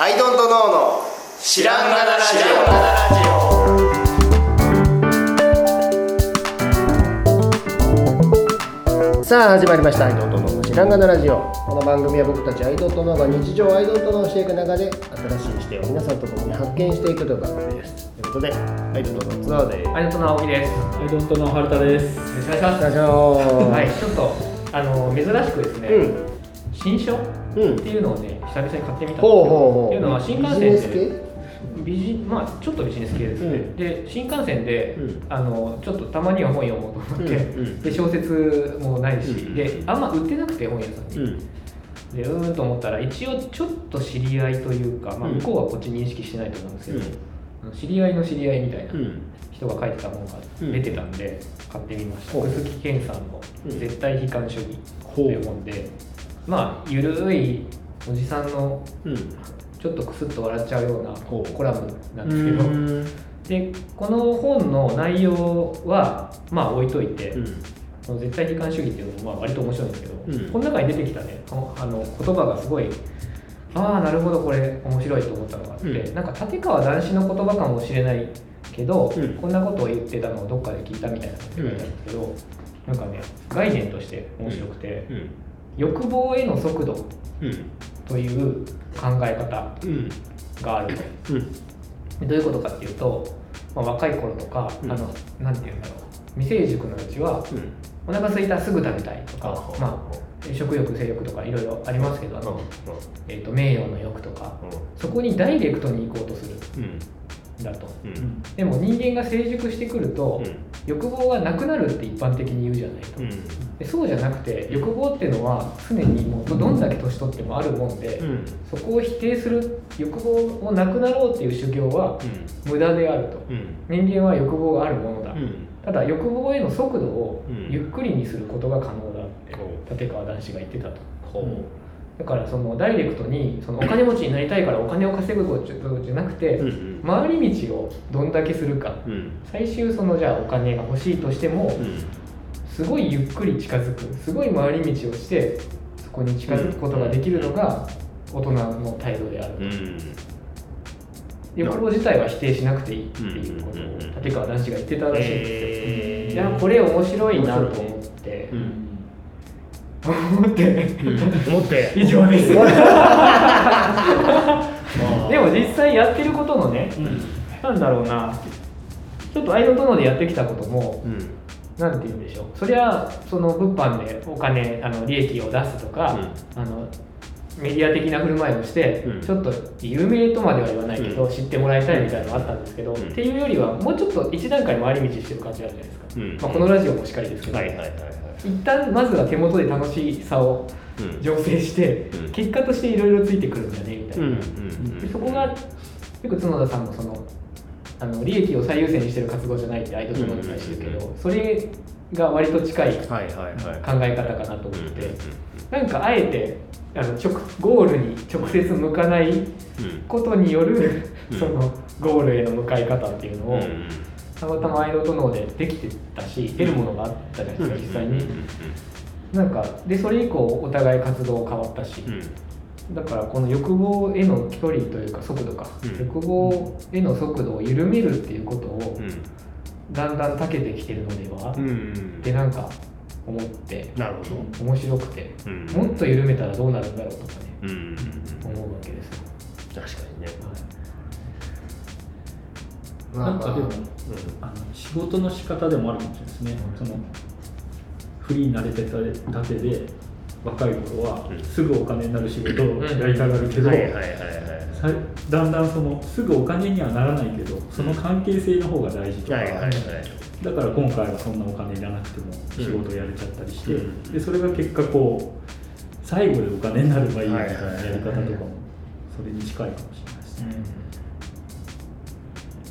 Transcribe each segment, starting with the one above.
アイドントノーの知らんがなラジオ。さあ始まりました。アイドントノーの知らんがなラジオ。この番組は僕たちアイドントノーが日常アイドントノーをしていく中で新しい視点を皆さんと共に発見していくという番組です。ということでアイドントノーツアーで。アイドントの青木です。よアイドントの春田です。ろしくお願いします。お願いします。はい、ちょっとあの珍しくですね、うん。新書っうん。ていうのをね久々に買ってみたんですっていうのは新幹線で。系？ビジまあちょっとビジネス系ですね。うん。で新幹線で、うん。あのちょっとたまには本読もうと思って、うんうん。で小説もないし、うんであんま売ってなくて本屋さんに。うん。でうーんと思ったら一応ちょっと知り合いというか、まあ、うん。向こうはこっち認識してないと思うんですけど、知り合いの知り合いみたいなうん。人が書いてた本が出てたんで買ってみました、ほう。楠木健さんの「うん。絶対悲観主義」という本で、まあゆるいおじさんのうん。ちょっとクスッと笑っちゃうようなコラムなんですけど、うん。でこの本の内容はまあ置いといて、うん。絶対悲観主義っていうのもまあ割と面白いんですけど、うん。この中に出てきたねあの言葉がすごいああなるほどこれ面白いと思ったのがあって、うん。なんか立川談志の言葉かもしれないけど、うん。こんなことを言ってたのをどっかで聞いたみたいなことが書いてあるんですけど、なんかね概念として面白くて、うん欲望への速度うん。という考え方うん。がある。と。うん。でどういうことかっていうと、まあ、若い頃とか、うん。あのなんていうんだろう。未成熟のうちはうん。お腹空いたらすぐ食べたいとか、あまあ、食欲性欲とかいろいろありますけどあの、えー、と名誉の欲とかそこにダイレクトに行こうとするだと。うん。でも人間が成熟してくると、欲望がなくなるって一般的に言うじゃないと、でそうじゃなくて欲望っていうのは常にもうどんだけ年取ってもあるもんで、うん。そこを否定する欲望をなくなろうっていう修行は無駄であると。うん。人間は欲望があるものだ、うん。ただ欲望への速度をうん。ゆっくりにすることが可能だってほ立川談志が言ってたと。ほだからそのダイレクトにそのお金持ちになりたいからお金を稼ぐことじゃなくて、回り道をどんだけするか。うん。最終そのじゃあお金が欲しいとしてもうん。すごいゆっくり近づく。すごい回り道をしてそこに近づくことができるのが大人の態度であると、うん。欲望自体は否定しなくていいっていうことを立川談志が言ってたらしいんですよ、えいやこれ面白いなと思って、うん思って、思って。以上です。でも実際やってることのね、うん。なんだろうな。ちょっとアイドントノーでやってきたこともうん。なんて言うんでしょう。そりゃその物販でお金あの利益を出すとか、あのメディア的な振る舞いをして、うん。ちょっと有名とまでは言わないけど、うん。知ってもらいたいみたいなのがあったんですけど、うん。っていうよりはもうちょっと一段階回り道してる感じあるじゃないですか、うん。まあ、このラジオもしっかりですけど、はいはいはいはい。一旦まずは手元で楽しさをうん醸成して、うん。結果としていろいろついてくるんだねみたいな、でそこがよく角田さんもそのあの利益を最優先にしてる活動じゃないってアイドルに対してるけど、それが割と近い考え方かなと思って、うん。なんかあえてあの直ゴールに直接向かないうん。ことによる、うん。そのゴールへの向かい方っていうのを、うん。たまたまアイドルとノーでできてたし得るものがあったじゃないですか、実際に。なんかでそれ以降お互い活動変わったし、だからこの欲望への距離というか速度か、うん。欲望への速度を緩めるっていうことをうんだんだん長けてきてるのでは、うんってなんか思ってなるほど。面白くて、うん。もっと緩めたらどうなるんだろうとかねうん。うん思うわけですよ、確かにね。なんかでも、うあの仕事の仕方でもあるかもしれないですね。そのフリーになれてたてで若い頃はうん。すぐお金になる仕事をやりたがるけど、だんだんそのすぐお金にはならないけどその関係性の方が大事とか、はいはいはいだから今回はそんなお金いらなくても仕事やれちゃったりして、うん。でそれが結果こう最後でお金になればいいみたいなやり方とかもそれに近いかもしれないですね。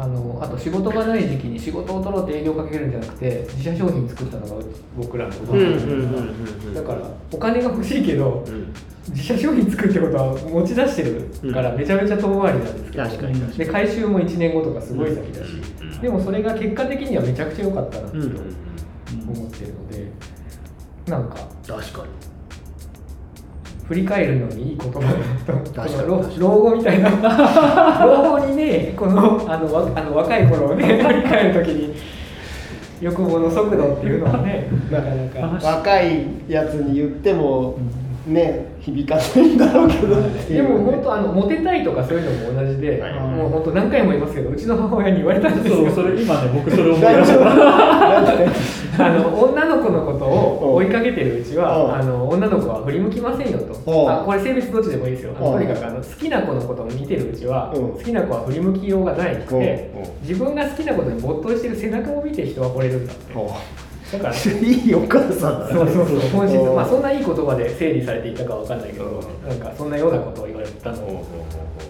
あのあと仕事がない時期に仕事を取ろうって営業かけるんじゃなくて自社商品作ったのが僕らのことうんなんうんですうんうん。だからお金が欲しいけどうん。自社商品作るってことは持ち出してるからめちゃめちゃ遠回りなんですけど、確かに。で回収も1年後とかすごい先だし、でもそれが結果的にはめちゃくちゃ良かったなってうんうん。思ってるので、なんか確かに振り返るのにいい言葉だと確かにこの老老後みたいな。老後にねこのあのわあの若い頃をね 振り返る時に欲望の速度っていうのはねなかなか。若いやつに言ってもね響かないんだろうけど。でも本当あのモテたいとかそういうのも同じで、はい。もう本当何回も言いますけどうちの母親に言われたんですよ。そうそれ今ね僕それ思い出した。あの女追いかけてるうちうん。はあの女の子は振り向きませんよと。うん。あこれ性別どっちでもいいですよ。とにかくあの好きな子のことを見てるうちはうん。好きな子は振り向きようがないくてうん。自分が好きなことに没頭してる背中を見て人は惚れるんだって。だから いいお母さんだね。そうそうそう。本質うん。まあそんないい言葉で整理されていたかわかんないけどなんかそんなようなことを言われたの。を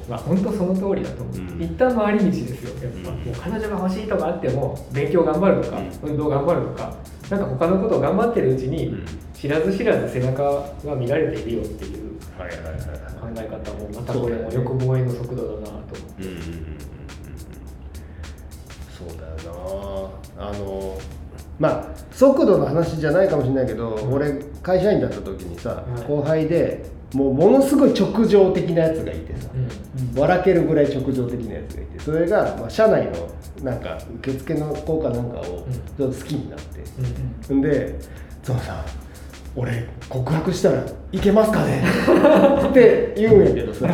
まあ本当その通りだとう。ん。一旦回り道ですよやっぱ、うん。もう彼女が欲しいとかあっても勉強頑張るとか、運動頑張るとかなんか他のことを頑張ってるうちに、うん。知らず知らず背中が見られているよっていう考え方もまたこれも欲望への速度だなと。うんうんうんそうだよなあのまあ速度の話じゃないかもしれないけど、俺会社員だった時にさ、はい後輩でもうものすごい直情的なやつがいてさ、うん。笑けるぐらい直情的なやつがいてそれが、まあ、社内のなんか受付の子かなんかをちょっと好きになって、ん、で「ゾウさん俺告白したらいけますかね?」って言うんやけどさ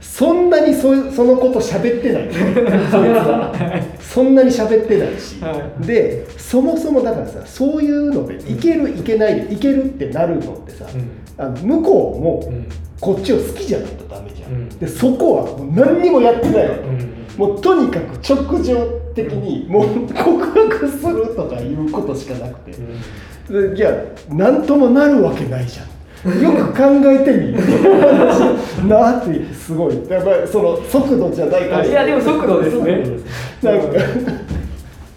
そんなにそそのこと喋ってない。そんなに喋ってないし、はでそもそもだからさそういうのでいけるいけないでいけるってなるのってさ、あの向こうもうん。こっちを好きじゃないとダメじゃん、うん。でそこはもう何にもやってないわけ、うんもうとにかく直情的にもう告白するとかいうことしかなくて、でいや何ともなるわけないじゃん。よく考えてみ なってすごい。やっぱりその速度じゃないから。いやでも速度ですね。なんか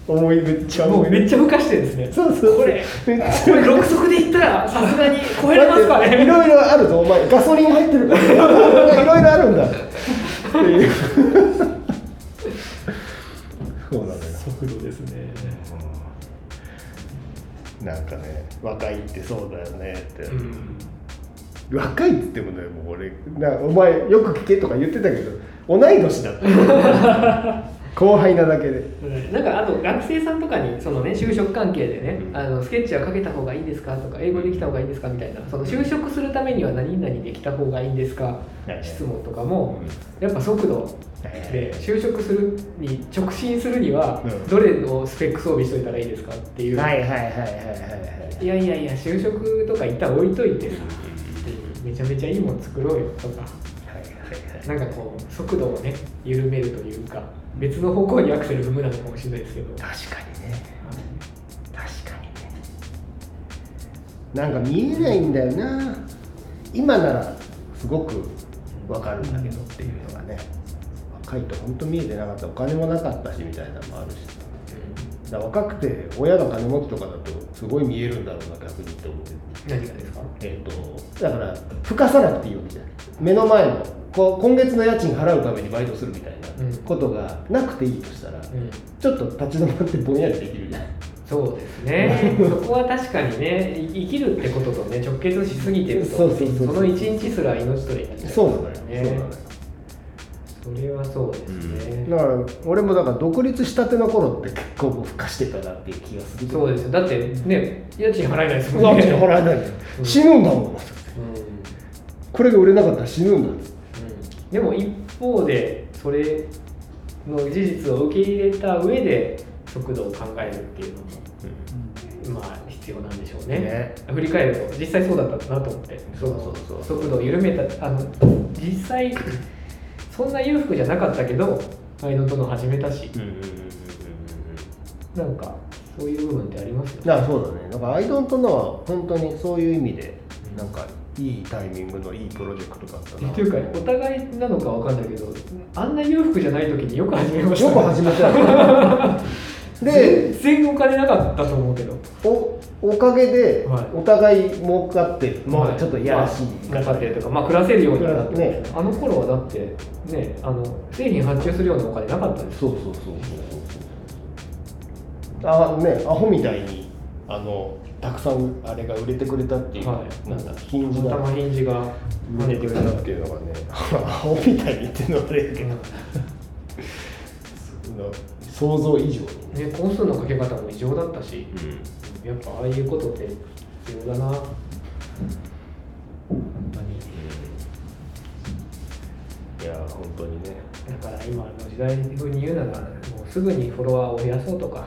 思いめっちゃ思いもうめっちゃふかしてですね。そうそうこれこれ6速でいったらさすがに超えれますかだっていねろいろあるぞ。お前ガソリン入ってるから。いろいろあるんだ。っていう。そうなのよ。速度ですね。なんかね若いってそうだよねって、うん。若いって言ってもねもう俺なお前よく聞けとか言ってたけど同い年だった 後輩なだけで。なんかあと学生さんとかにそのね就職関係でね、うん。あのスケッチはかけた方がいいんですかとか英語できた方がいいんですかみたいなその就職するためには何々できた方がいいんですかはい。質問とかもやっぱ速度で就職するに直進するにはうん。どれのスペック装備しといたらいいですかっていう、はいはいはいはいはいい。やいやいや就職とか一旦置いといてさめちゃめちゃいいもの作ろうよとか。はい。なんかこう速度をね緩めるというか別の方向にアクセル踏むなのかもしれないですけど。確かにね。確かにね。なんか見えないんだよな。今ならすごくわかるんだけどっていうのがね。若いと本当見えてなかった。お金もなかったしみたいなのもあるし。だ若くて親が金持ちとかだとすごい見えるんだろうな逆にって思って何がですか？えっ、とだからふかさなくていいわけじゃない目の前のこう今月の家賃払うためにバイトするみたいうん。なことがなくていいとしたら、うん。ちょっと立ち止まってぼんやりできるじゃないそうですね。そこは確かにねい生きるってこととね直結しすぎてるとその一日すら命取りになっちゃそうなのよ、ね。そうなのよ。それはそうですね、だから俺もだから独立したての頃って結構もうふかしてたなっていう気がする。そうですよ。だってね家賃払えないですもんね。家賃払えないうん。死ぬんだもん。うん。これが売れなかったら死ぬんだうんでも一方でそれの事実を受け入れた上で速度を考えるっていうのも、まあ必要なんでしょうね。ね。振り返ると実際そうだった。なと思って。そうそうそう速度を緩めた。あの実際そんな裕福じゃなかったけどアイドントノ始めたし。うんうんうんなんかそういう部分ってありますよね。だからそうだね。だからアイドントノは本当にそういう意味でなんかいいタイミングのいいプロジェクトだったな。っていうかお互いなのかわかんないけどあんな裕福じゃない時によく始めました。よく始めた。よ で全然お金なかったと思うけど。おおかげではい。お互い儲かってはい。うちょっといやらしいまあ儲かってるとかまあ暮らせるようになって、ね。あの頃はだってねあの製品発注するようなお金なかったです。そうそうそうそうそう。あねアホみたいにあのたくさんあれが売れてくれたっていう、はい。なんだヒンジがヒンジが跳ねてくれた。っていうのがね青みたいに言ってるのはあれやけど、想像以上に。ねね、コースのかけ方も異常だったし、うん。やっぱああいうことって必要だな。本当にいや本当にね。だから今の時代風に言うならもうすぐにフォロワーを増やそうとか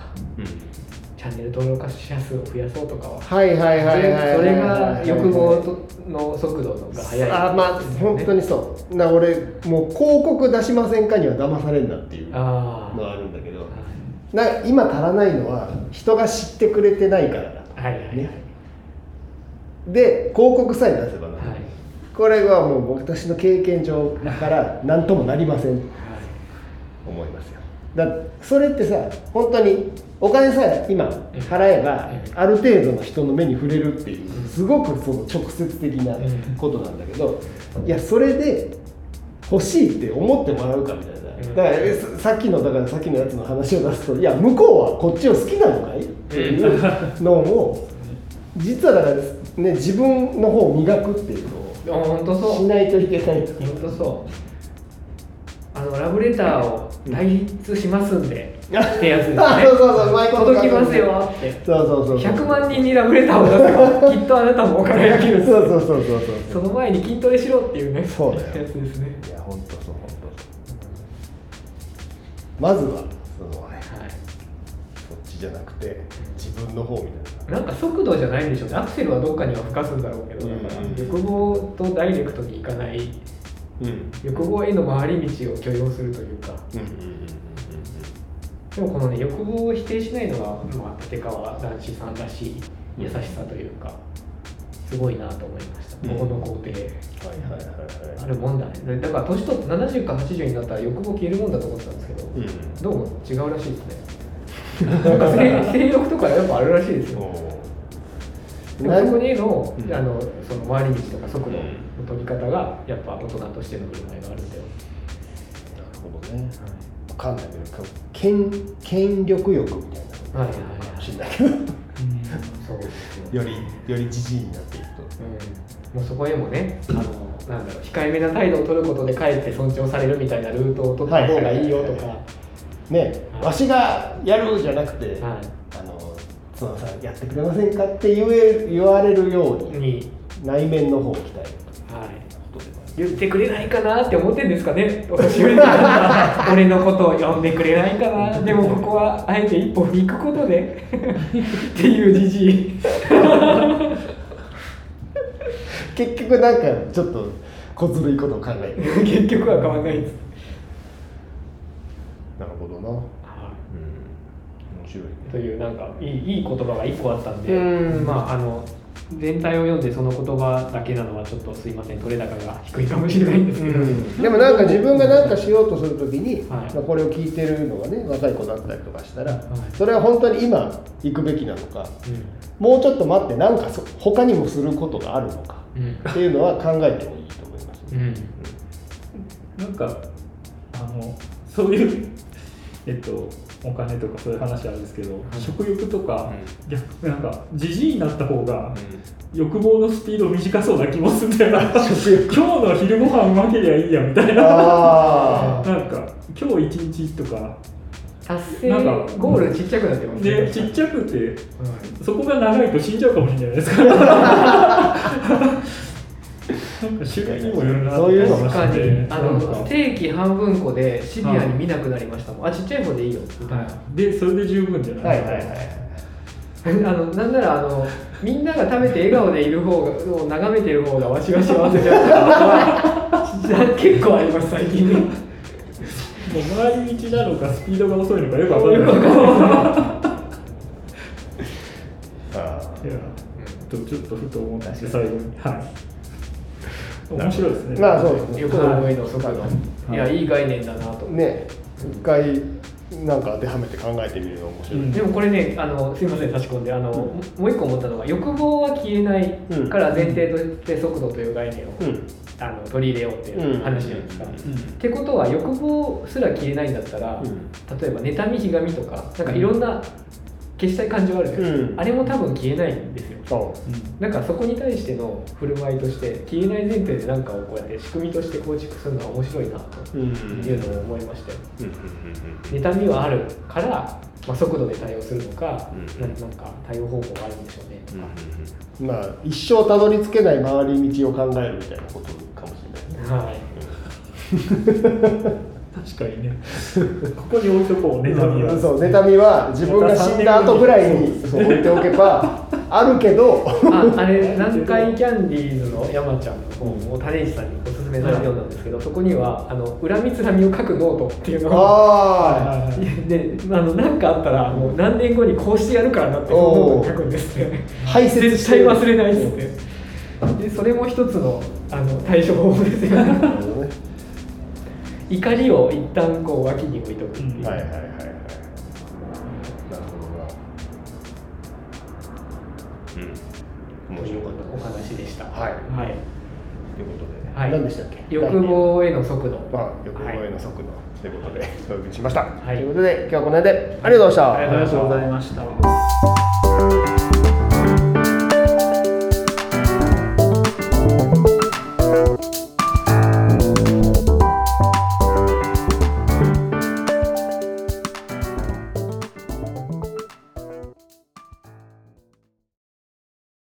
チャンネル登録者数を増やそうとかははいはいはいはいそれが欲望との速度が速い。あまあ本当にそう。な俺もう広告出しませんかには騙されんなっていうのあはあるんだけど。な今足らないのは人が知ってくれてないからだ。はいはいはい、ね。で広告さえ出せばな、はい。これはもう私の経験上から何ともなりません。と思いますよだそれってさ本当にお金さえ今払えばええある程度の人の目に触れるっていううん。すごくその直接的なうん。ことなんだけどいやそれで欲しいって思ってもらうかみたいうん。なだからえささっきのだからさっきのやつの話を出すといや向こうはこっちを好きなのかい？っていうのを 実はだからね自分の方を磨くっていうのをあ本当そう。しないといけない。と本当そうあのラブレターを代筆しますんで、ってやつですね。あそうそうそううまいこと考えて届きますよって。そうそうそう100万人にラブレターを出せばきっとあなたも輝けるそうそうそうそうそう。その前に筋トレしろっていうねそうだよ。やつですね。いや本当そう本当そう。まずはそのねはい。そっちじゃなくて自分の方みたいな。なんか速度じゃないんでしょうね。アクセルはどっかには吹かすんだろうけどだからうん。欲望とダイレクトにいかないうん欲望への回り道を許容するというか。でもこのね欲望を否定しないのが、まあ、立川男子さんらしい優しさというかすごいなと思いました、うん。ここの工程はいはいはいはい。あるもんだね。だから年取って70か80になったら欲望消えるもんだと思ってたんですけど、うん。どうも違うらしいですね。なんか性 性欲とかやっぱあるらしいですよ。そこにの,、うん。あのその回り道とか速度。のうん取り方がやっぱ大人としての振る舞いがあるんだよ、なるほどね。わかんないけど権権力欲みたいなのはいはいはいかもしれないけど。そうですよよりよりじじいになっていくと。うん、もうそこへもねあのなんだろう控えめな態度を取ることでかえって尊重されるみたいなルートを取った方がいいよとか、ねはい。わしがやるじゃなくて、はあの角田さんやってくれませんかって言え言われるようい、にに、内面の方を鍛える言ってくれないかなって思ってんですかね。お年寄りの方俺のことを呼んでくれないかな。でもここはあえて一歩引くことで。っていうじじいる結局なんかちょっと小ずるいことを考えて。る結局は変わらないです、なるほどな。うん。面白いね。というなんかいいいい言葉が1個あったんで。うん。まああの全体を読んでその言葉だけなのはちょっとすいません取れ高が低いかもしれないんですけど、でもなんか自分が何かしようとするときに、はいまあこれを聞いてるのがね若い子だったりとかしたら、いそれは本当に今行くべきなのかうもうちょっと待って何かそ他にもすることがあるのかんうんっていうのは考えてもいいと思います、うんなんかあのそういうえっとお金とかそういう話あるんですけど、食欲とか、逆なんかじじいになった方が欲望のスピード短そうな気もするんだよな。今日の昼ご飯うまけりゃいいやみたいな。あなんか今日一日とか。達成なんかゴールちっちゃくなってますでちっちゃくてうん。そこが長いと死んじゃうかもしれないですから なんか種類にもよるなそういうの確か。にあの定期半分個でシビアに見なくなりましたもん、あちっちゃい方でいいよ。みたい。な、でそれで十分じゃあない。はいはいはい。あのなんならあの みんなが食べて笑顔でいる方がを眺めてる方がわしが幸せだったは 結構あります最近。ねもう回り道なのかスピードが遅いのかよくわかんない。あいや。とちょっとふと思って最後に。はい面白いですね。まあそうですね。欲望への速度、い。いやいい概念だなと、ーね。一回なんか当てはめて考えてみるの面白い、うん。でもこれねあのすいません差し込んで。あの、もう一個思ったのが欲望は消えないから前提として速度という概念を、うん。あの取り入れようっていう話じゃないですか、うん。ってことは欲望すら消えないんだったら、うん。例えば妬みひがみとかなんかいろんな消したい感じはあるじゃないですか、うん。あれも多分消えないんですよそなんかそこに対しての振る舞いとして消えない前提で何かをこうやって仕組みとして構築するのは面白いなとううんいうのを思いましたようん。うん。うん。妬みはあるから、まあ、速度で対応するのか、うん。ななんか対応方法があるんでしょうねとうん。か、まあ一生たどり着けない回り道を考えるみたいなことかもしれないね。はい。確かにね。ここに置いとこうね妬みは。そう妬みは自分が死んだ後ぐらいにそう置いておけばあるけど。ああれ南海キャンディーズの山ちゃんの本を種市さんにおすすめされて読んだんですけど、そこにはあの恨みつらみを書くノートっていうのをあはいはいはい。であの何かあったらもう何年後にこうしてやるからなってノートに書くんですって。ああいつ絶対忘れないっつってでそれも一つのあの対処方法ですよね。怒りを一旦こう脇に置いとくっていう、はいはいはいうん。面白かっお話でした。はい。はい。たということではい。何でしたっけ？欲望への速度。まあ欲望への速度ということでお送りしました、はい。ということで今日はこの辺で。ありがとうございました。ありがとうございました